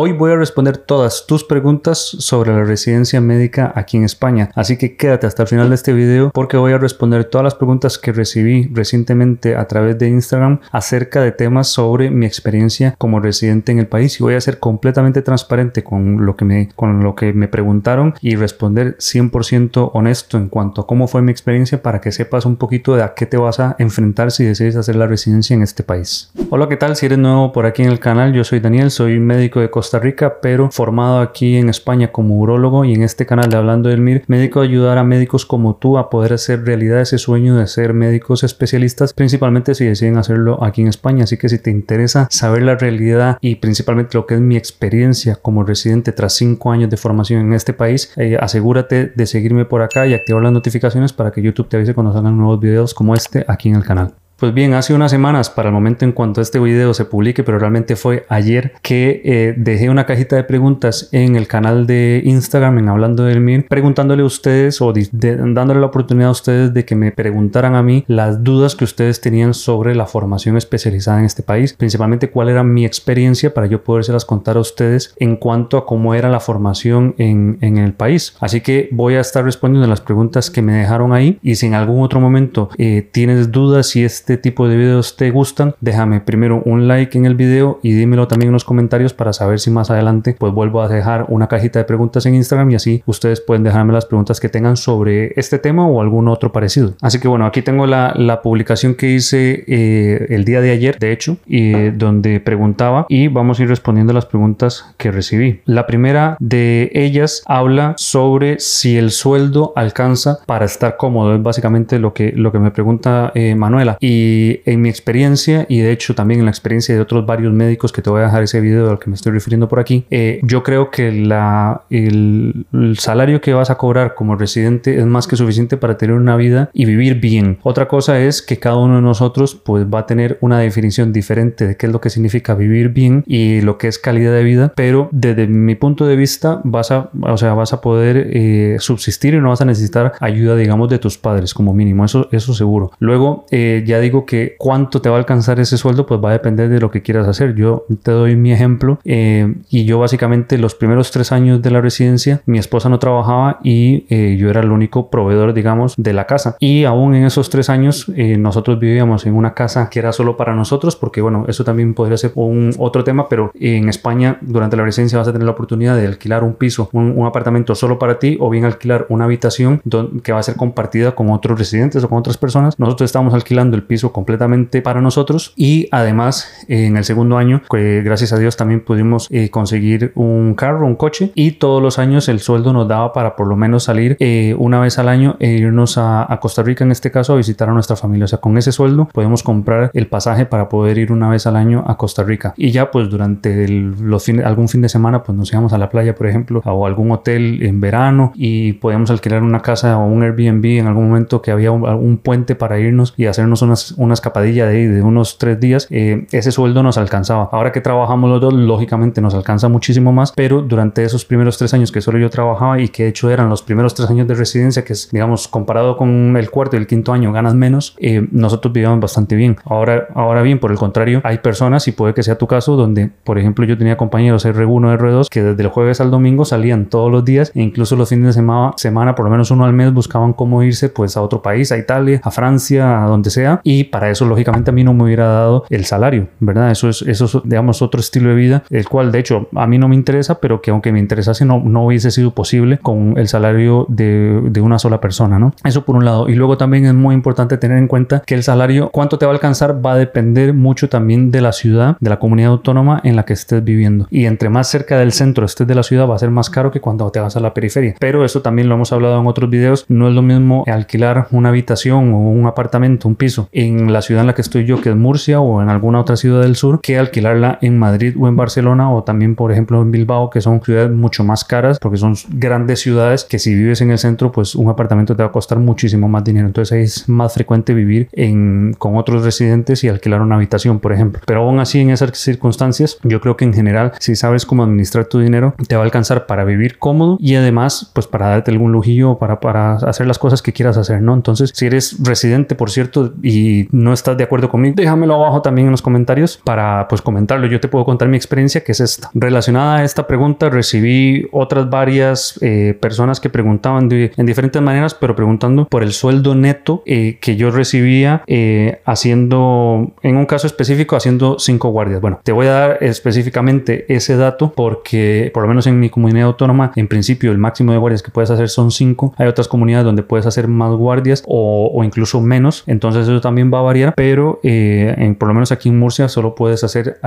Hoy voy a responder todas tus preguntas sobre la residencia médica aquí en España, así que quédate hasta el final de este video porque voy a responder todas las preguntas que recibí recientemente a través de Instagram acerca de temas sobre mi experiencia como residente en el país y voy a ser completamente transparente con lo que me, con lo que me preguntaron y responder 100% honesto en cuanto a cómo fue mi experiencia para que sepas un poquito de a qué te vas a enfrentar si decides hacer la residencia en este país. Hola, ¿qué tal? Si eres nuevo por aquí en el canal, yo soy Daniel, soy médico de Costa Costa Rica, pero formado aquí en España como urólogo y en este canal de Hablando del MIR, médico ayudar a médicos como tú a poder hacer realidad ese sueño de ser médicos especialistas, principalmente si deciden hacerlo aquí en España. Así que si te interesa saber la realidad y principalmente lo que es mi experiencia como residente tras cinco años de formación en este país, eh, asegúrate de seguirme por acá y activar las notificaciones para que YouTube te avise cuando salgan nuevos videos como este aquí en el canal. Pues bien, hace unas semanas, para el momento en cuanto este video se publique, pero realmente fue ayer que eh, dejé una cajita de preguntas en el canal de Instagram en Hablando del MIR, preguntándole a ustedes o dándole la oportunidad a ustedes de que me preguntaran a mí las dudas que ustedes tenían sobre la formación especializada en este país, principalmente cuál era mi experiencia para yo podérselas contar a ustedes en cuanto a cómo era la formación en, en el país. Así que voy a estar respondiendo las preguntas que me dejaron ahí y si en algún otro momento eh, tienes dudas si este este tipo de videos te gustan, déjame primero un like en el video y dímelo también en los comentarios para saber si más adelante pues vuelvo a dejar una cajita de preguntas en Instagram y así ustedes pueden dejarme las preguntas que tengan sobre este tema o algún otro parecido. Así que bueno, aquí tengo la, publicación que hice eh, el día de ayer, de hecho, y donde preguntaba y vamos a ir respondiendo las preguntas que recibí. La primera de ellas habla sobre si el sueldo alcanza para estar cómodo, es básicamente lo que, lo que me pregunta eh, Manuela. Y en mi experiencia, y de hecho también en la experiencia de otros varios médicos que te voy a dejar ese video al que me estoy refiriendo por aquí, eh, yo creo que el, salario que vas a cobrar como residente es más que suficiente para tener una vida y vivir bien. Otra cosa es que cada uno de nosotros pues va a tener una definición diferente de qué es lo que significa vivir bien y lo que es calidad de vida, pero desde mi punto de vista vas a, o sea, vas a poder eh, subsistir y no vas a necesitar ayuda, digamos, de tus padres como mínimo, eso, eso seguro. Luego, eh, ya digo que cuánto te va a alcanzar ese sueldo, pues va a depender de lo que quieras hacer. Yo te doy mi ejemplo eh, y yo básicamente los primeros tres años de la residencia, mi esposa no trabajaba y eh, yo era el único proveedor, digamos, de la casa. Y aún en esos tres años eh, nosotros vivíamos en una casa que era solo para nosotros, porque bueno, eso también podría ser un otro tema, pero en España durante la residencia vas a tener la oportunidad de alquilar un piso, un, apartamento solo para ti o bien alquilar una habitación que va a ser compartida con otros residentes o con otras personas. Nosotros estamos alquilando el piso completamente para nosotros. Y además en el segundo año gracias a Dios también pudimos eh, conseguir un carro, un coche. Y todos los años el sueldo nos daba para por lo menos salir eh, una vez al año e irnos a, Costa Rica en este caso a visitar a nuestra familia. O sea, con ese sueldo podemos comprar el pasaje para poder ir una vez al año a Costa Rica. Y ya pues durante algún fin de semana pues nos íbamos a la playa por ejemplo o algún hotel en verano y podíamos alquilar una casa o un Airbnb en algún momento que había un puente para irnos y hacernos unas una escapadilla de, de unos tres días, eh, ese sueldo nos alcanzaba. Ahora que trabajamos los dos, lógicamente nos alcanza muchísimo más, pero durante esos primeros tres años que solo yo trabajaba y que de hecho eran los primeros tres años de residencia, que es, digamos, comparado con el cuarto y el quinto año, ganas menos, eh, nosotros vivíamos bastante bien. Ahora, ahora bien, por el contrario, hay personas, y puede que sea tu caso, donde, por ejemplo, yo tenía compañeros R1, R2, que desde el jueves al domingo salían todos los días e incluso los fines de semana, semana, por lo menos uno al mes, buscaban cómo irse pues a otro país, a Italia, a Francia, a donde sea, y para eso lógicamente a mí no me hubiera dado el salario, ¿verdad? Eso es, eso es, digamos, otro estilo de vida, el cual de hecho a mí no me interesa, pero que aunque me interesase no, no hubiese sido posible con el salario de, de una sola persona, ¿no? Eso por un lado. Y luego también es muy importante tener en cuenta que el salario, cuánto te va a alcanzar, va a depender mucho también de la ciudad, de la comunidad autónoma en la que estés viviendo. Y entre más cerca del centro estés de la ciudad, va a ser más caro que cuando te vas a la periferia. Pero eso también lo hemos hablado en otros videos. No es lo mismo alquilar una habitación o un apartamento, un piso en la ciudad en la que estoy yo, que es Murcia, o en alguna otra ciudad del sur, que alquilarla en Madrid o en Barcelona, o también, por ejemplo, en Bilbao, que son ciudades mucho más caras, porque son grandes ciudades que si vives en el centro, pues un apartamento te va a costar muchísimo más dinero. Entonces es más frecuente vivir en, con otros residentes y alquilar una habitación, por ejemplo. Pero aún así, en esas circunstancias, yo creo que en general, si sabes cómo administrar tu dinero, te va a alcanzar para vivir cómodo y además, pues para darte algún lujillo, para, para hacer las cosas que quieras hacer, ¿no? Entonces, si eres residente, por cierto, y no estás de acuerdo conmigo, déjamelo abajo también en los comentarios para pues comentarlo. Yo te puedo contar mi experiencia que es esta. Relacionada a esta pregunta recibí otras varias eh, personas que preguntaban en diferentes maneras, pero preguntando por el sueldo neto eh, que yo recibía eh, haciendo, en un caso específico, haciendo cinco guardias. Bueno, te voy a dar específicamente ese dato porque por lo menos en mi comunidad autónoma, en principio el máximo de guardias que puedes hacer son cinco. Hay otras comunidades donde puedes hacer más guardias o, o incluso menos. Entonces eso también va a variar, pero en, por lo menos aquí en Murcia solo puedes hacer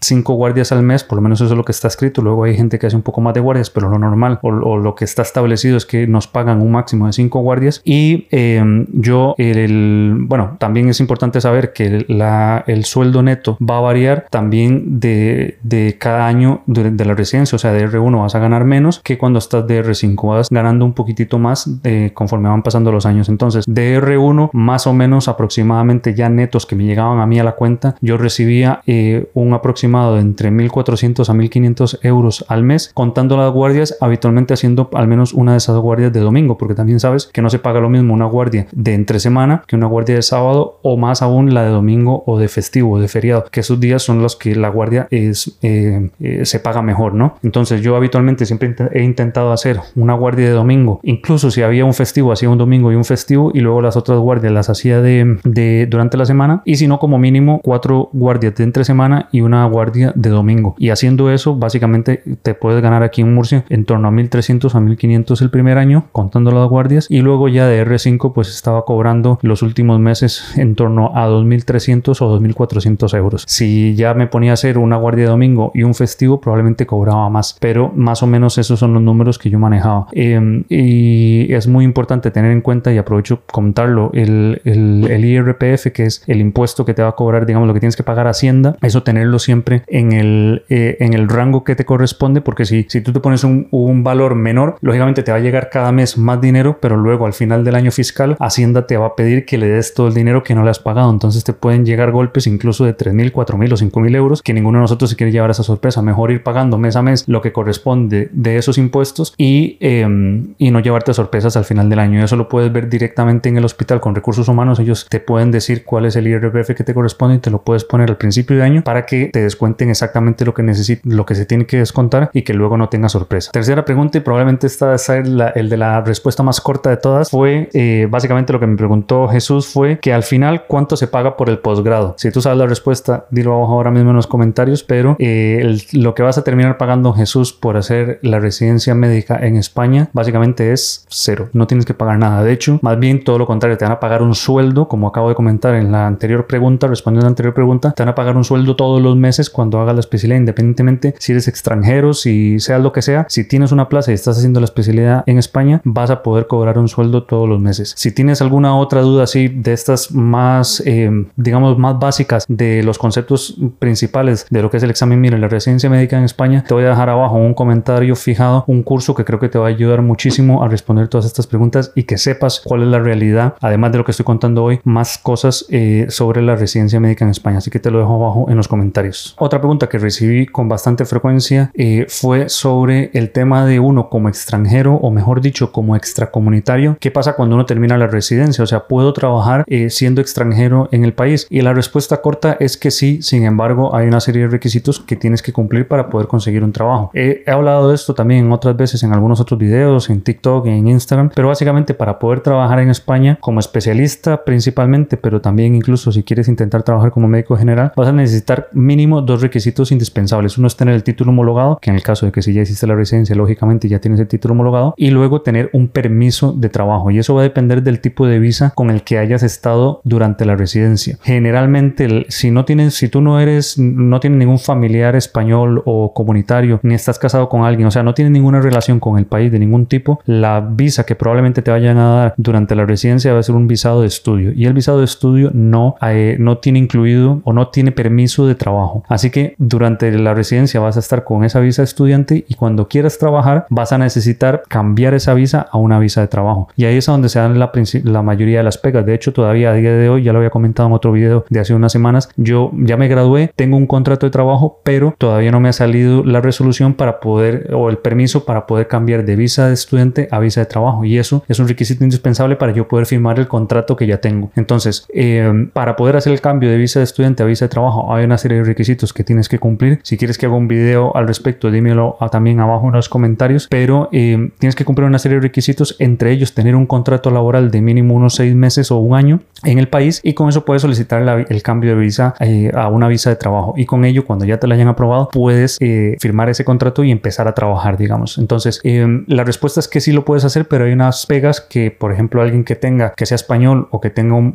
cinco guardias al mes, por lo menos eso es lo que está escrito. Luego hay gente que hace un poco más de guardias, pero lo normal o, lo que está establecido es que nos pagan un máximo de cinco guardias. Y em, yo, el, bueno, también es importante saber que la, el sueldo neto va a variar también de, de cada año de, la residencia. O sea, de R1 vas a ganar menos que cuando estás de R5. Vas ganando un poquitito más eh, conforme van pasando los años. Entonces, de R1, más o menos aproximadamente ya netos que me llegaban a mí a la cuenta, yo recibía eh, un aproximado de entre 1.400 a 1.500 euros al mes, contando las guardias, habitualmente haciendo al menos una de esas guardias de domingo, porque también sabes que no se paga lo mismo una guardia de entre semana que una guardia de sábado o más aún la de domingo o de festivo o de feriado, que esos días son los que la guardia es, eh, eh, se paga mejor, ¿no? Entonces yo habitualmente siempre he intentado hacer una guardia de domingo, incluso si había un festivo, hacía un domingo y un festivo y luego las otras guardias las hacía de, de durante la semana y si no como mínimo cuatro guardias de entre semana y una guardia de domingo. Y haciendo eso básicamente te puedes ganar aquí en Murcia en torno a 1300 a 1500 el primer año contando las guardias y luego ya de R5 pues estaba cobrando los últimos meses en torno a 2300 o 2400 euros. Si ya me ponía a hacer una guardia de domingo y un festivo probablemente cobraba más pero más o menos esos son los números que yo manejaba. Em, y es muy importante tener en cuenta y aprovecho contarlo el, el, el IRPF que es el impuesto que te va a cobrar digamos lo que tienes que pagar Hacienda eso tenerlo siempre en el, eh, en el rango que te corresponde porque si, si tú te pones un, un valor menor lógicamente te va a llegar cada mes más dinero, pero luego al final del año fiscal Hacienda te va a pedir que le des todo el dinero que no le has pagado. Entonces te pueden llegar golpes incluso de 3.000, 4.000 o 5.000 euros que ninguno de nosotros se quiere llevar esa sorpresa. Mejor ir pagando mes a mes lo que corresponde de esos impuestos y, em, y no llevarte sorpresas al final del año. Eso lo puedes ver directamente en el hospital con recursos humanos. Ellos te pueden decir cuál es el IRPF que te corresponde y te lo puedes poner al principio de año para que te descuenten exactamente lo que necesitas, lo que se tiene que descontar y que luego no tenga sorpresa. Tercera pregunta y probablemente esta es el de la respuesta más corta de todas fue eh, básicamente lo que me preguntó Jesús fue que al final cuánto se paga por el posgrado. Si tú sabes la respuesta, dilo abajo ahora mismo en los comentarios, pero eh, lo que vas a terminar pagando Jesús por hacer la residencia médica en España básicamente es cero. No tienes que pagar nada. De hecho, más bien todo lo contrario, te van a pagar un sueldo, como acabo de comentar en la anterior pregunta, respondiendo a la anterior pregunta, te van a pagar un sueldo todos los meses cuando hagas la especialidad, independientemente si eres extranjero, si sea lo que sea. Si tienes una plaza y estás haciendo la especialidad en España, vas a poder cobrar un sueldo todos los meses. Si tienes alguna otra duda así de estas más, eh, digamos, más básicas de los conceptos principales de lo que es el examen MIR en la residencia médica en España, te voy a dejar abajo un comentario fijado, un curso que creo que te va a ayudar muchísimo a responder todas estas preguntas y que sepas cuál es la realidad, además de lo que estoy contando hoy, cosas eh, sobre la residencia médica en España. Así que te lo dejo abajo en los comentarios. Otra pregunta que recibí con bastante frecuencia eh, fue sobre el tema de uno como extranjero o mejor dicho como extracomunitario, ¿qué pasa cuando uno termina la residencia? O sea, ¿puedo trabajar eh, siendo extranjero en el país? Y la respuesta corta es que sí, sin embargo, hay una serie de requisitos que tienes que cumplir para poder conseguir un trabajo. he hablado de esto también otras veces en algunos otros videos, en TikTok, en Instagram, pero básicamente para poder trabajar en España como especialista principalmente, pero también incluso si quieres intentar trabajar como médico general, vas a necesitar mínimo dos requisitos indispensables. Uno es tener el título homologado, que en el caso de que si ya hiciste la residencia, lógicamente ya tienes el título homologado, y luego tener un permiso de trabajo y eso va a depender del tipo de visa con el que hayas estado durante la residencia. Generalmente, si no tienes, si tú no eres, no tienes ningún familiar español o comunitario, ni estás casado con alguien, o sea, no tienes ninguna relación con el país de ningún tipo, la visa que probablemente te vayan a dar durante la residencia va a ser un visado de estudio y el visado de estudio no, eh, no tiene incluido o no tiene permiso de trabajo. Así que durante la residencia vas a estar con esa visa de estudiante y cuando quieras trabajar vas a necesitar cambiar esa visa a una visa de trabajo. Y ahí es donde se dan la, la mayoría de las pegas. De hecho, todavía a día de hoy, ya lo había comentado en otro video de hace unas semanas, yo ya me gradué, tengo un contrato de trabajo, pero todavía no me ha salido la resolución para poder o el permiso para poder cambiar de visa de estudiante a visa de trabajo. Y eso es un requisito indispensable para yo poder firmar el contrato que ya tengo. Entonces, Entonces, eh, para poder hacer el cambio de visa de estudiante a visa de trabajo, hay una serie de requisitos que tienes que cumplir. Si quieres que haga un video al respecto, dímelo también abajo en los comentarios, pero eh, tienes que cumplir una serie de requisitos, entre ellos tener un contrato laboral de mínimo unos seis meses o un año en el país y con eso puedes solicitar el cambio de visa eh, a una visa de trabajo. Y con ello cuando ya te la hayan aprobado puedes firmar ese contrato y empezar a trabajar digamos. Entonces la respuesta es que sí lo puedes hacer pero hay unas pegas que por ejemplo alguien que tenga que sea español o que tenga un,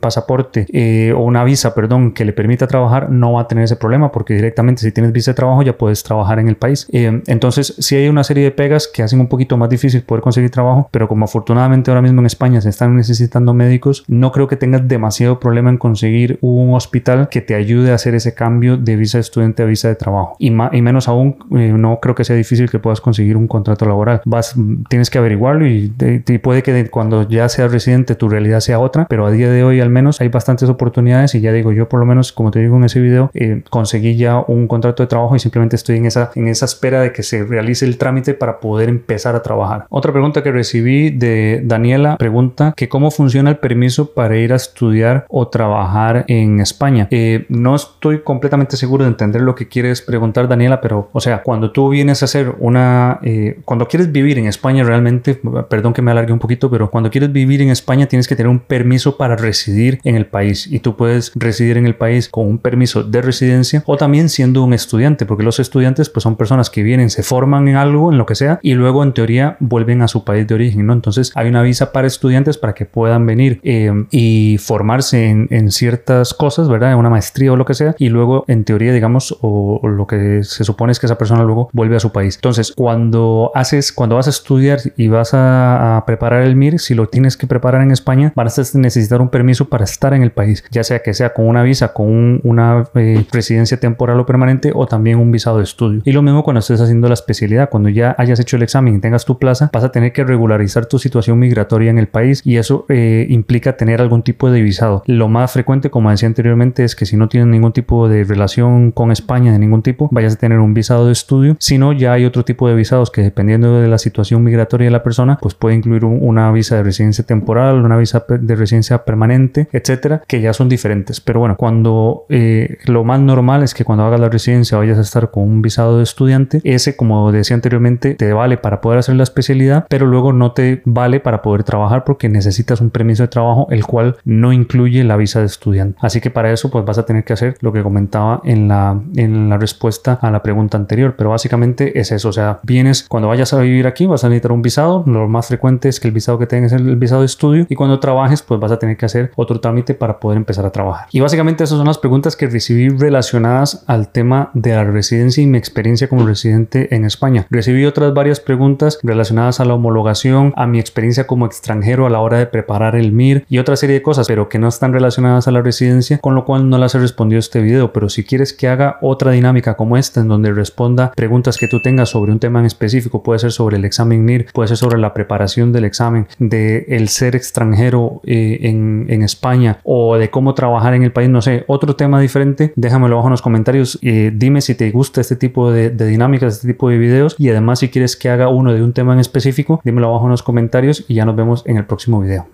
pasaporte eh, o una visa, perdón, que le permita trabajar, no va a tener ese problema porque directamente si tienes visa de trabajo ya puedes trabajar en el país. Eh, entonces, sí hay una serie de pegas que hacen un poquito más difícil poder conseguir trabajo, pero como afortunadamente ahora mismo en España se están necesitando médicos, no creo que tengas demasiado problema en conseguir un hospital que te ayude a hacer ese cambio de visa de estudiante a visa de trabajo. Y, y menos aún, eh, no creo que sea difícil que puedas conseguir un contrato laboral. Vas, tienes que averiguarlo y, y puede que cuando ya seas residente tu realidad sea otra, pero a día de hoy al menos hay bastantes oportunidades y ya digo, yo por lo menos, como te digo en ese video, eh, conseguí ya un contrato de trabajo y simplemente estoy en esa, en esa espera de que se realice el trámite para poder empezar a trabajar. Otra pregunta que recibí de Daniela pregunta que cómo funciona el permiso para ir a estudiar o trabajar en España. Eh, no estoy completamente seguro de entender lo que quieres preguntar Daniela, pero o sea, cuando tú vienes a hacer una, eh, cuando quieres vivir en España realmente, perdón que me alargue un poquito, pero cuando quieres vivir en España tienes que tener un permiso para residir en el país y tú puedes residir en el país con un permiso de residencia o también siendo un estudiante, porque los estudiantes pues son personas que vienen, se forman en algo, en lo que sea, y luego en teoría vuelven a su país de origen, ¿no? Entonces hay una visa para estudiantes para que puedan venir eh, y formarse en, ciertas cosas, ¿verdad? En una maestría o lo que sea, y luego en teoría, digamos, o, lo que se supone es que esa persona luego vuelve a su país. Entonces, cuando haces, cuando vas a estudiar y vas a preparar el MIR, si lo tienes que preparar en España, vas a necesitar un permiso para estar en el país, ya sea que sea con una visa, con una eh, residencia temporal o permanente o también un visado de estudio. Y lo mismo cuando estés haciendo la especialidad, cuando ya hayas hecho el examen y tengas tu plaza, vas a tener que regularizar tu situación migratoria en el país y eso eh, implica tener algún tipo de visado. Lo más frecuente, como decía anteriormente, es que si no tienes ningún tipo de relación con España de ningún tipo, vayas a tener un visado de estudio. Si no, ya hay otro tipo de visados que dependiendo de la situación migratoria de la persona, pues puede incluir una visa de residencia temporal, una visa de residencia permanente, etcétera, que ya son diferentes. Pero bueno, cuando eh, lo más normal es que cuando hagas la residencia vayas a estar con un visado de estudiante, ese, como decía anteriormente, te vale para poder hacer la especialidad, pero luego no te vale para poder trabajar porque necesitas un permiso de trabajo, el cual no incluye la visa de estudiante. Así que para eso, pues vas a tener que hacer lo que comentaba en la, en la respuesta a la pregunta anterior. Pero básicamente es eso. O sea, vienes cuando vayas a vivir aquí, vas a necesitar un visado. Lo más frecuente es que el visado que tengas es el visado de estudio y cuando pues vas a tener que hacer otro trámite para poder empezar a trabajar. Y básicamente esas son las preguntas que recibí relacionadas al tema de la residencia y mi experiencia como residente en España. Recibí otras varias preguntas relacionadas a la homologación, a mi experiencia como extranjero a la hora de preparar el MIR y otra serie de cosas, pero que no están relacionadas a la residencia, con lo cual no las he respondido este video. Pero si quieres que haga otra dinámica como esta, en donde responda preguntas que tú tengas sobre un tema en específico, puede ser sobre el examen MIR, puede ser sobre la preparación del examen, de el ser extranjero eh, en, España o de cómo trabajar en el país, no sé, otro tema diferente, déjamelo abajo en los comentarios. Eh, dime si te gusta este tipo de, dinámicas, este tipo de videos y además si quieres que haga uno de un tema en específico, dímelo abajo en los comentarios y ya nos vemos en el próximo video.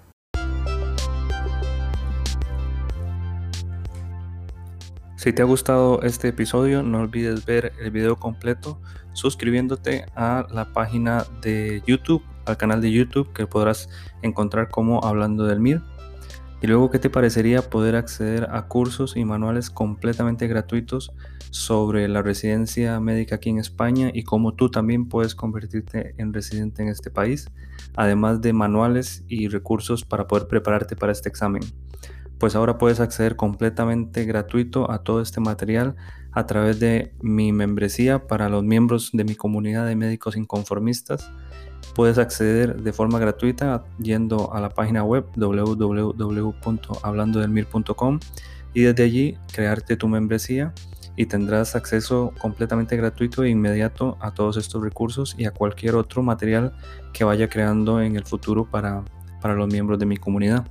Si te ha gustado este episodio, no olvides ver el video completo suscribiéndote a la página de YouTube al canal de YouTube que podrás encontrar como Hablando del MIR. Y luego, ¿qué te parecería poder acceder a cursos y manuales completamente gratuitos sobre la residencia médica aquí en España y cómo tú también puedes convertirte en residente en este país, además de manuales y recursos para poder prepararte para este examen? Pues ahora puedes acceder completamente gratuito a todo este material a través de mi membresía para los miembros de mi comunidad de médicos inconformistas Puedes acceder de forma gratuita yendo a la página web www.hablandodelmir.com y desde allí crearte tu membresía y tendrás acceso completamente gratuito e inmediato a todos estos recursos y a cualquier otro material que vaya creando en el futuro para, para los miembros de mi comunidad.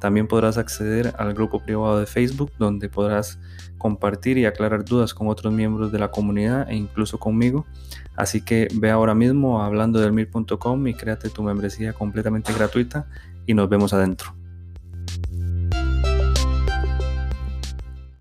También podrás acceder al grupo privado de Facebook donde podrás compartir y aclarar dudas con otros miembros de la comunidad e incluso conmigo. Así que ve ahora mismo a hablando del y créate tu membresía completamente gratuita y nos vemos adentro.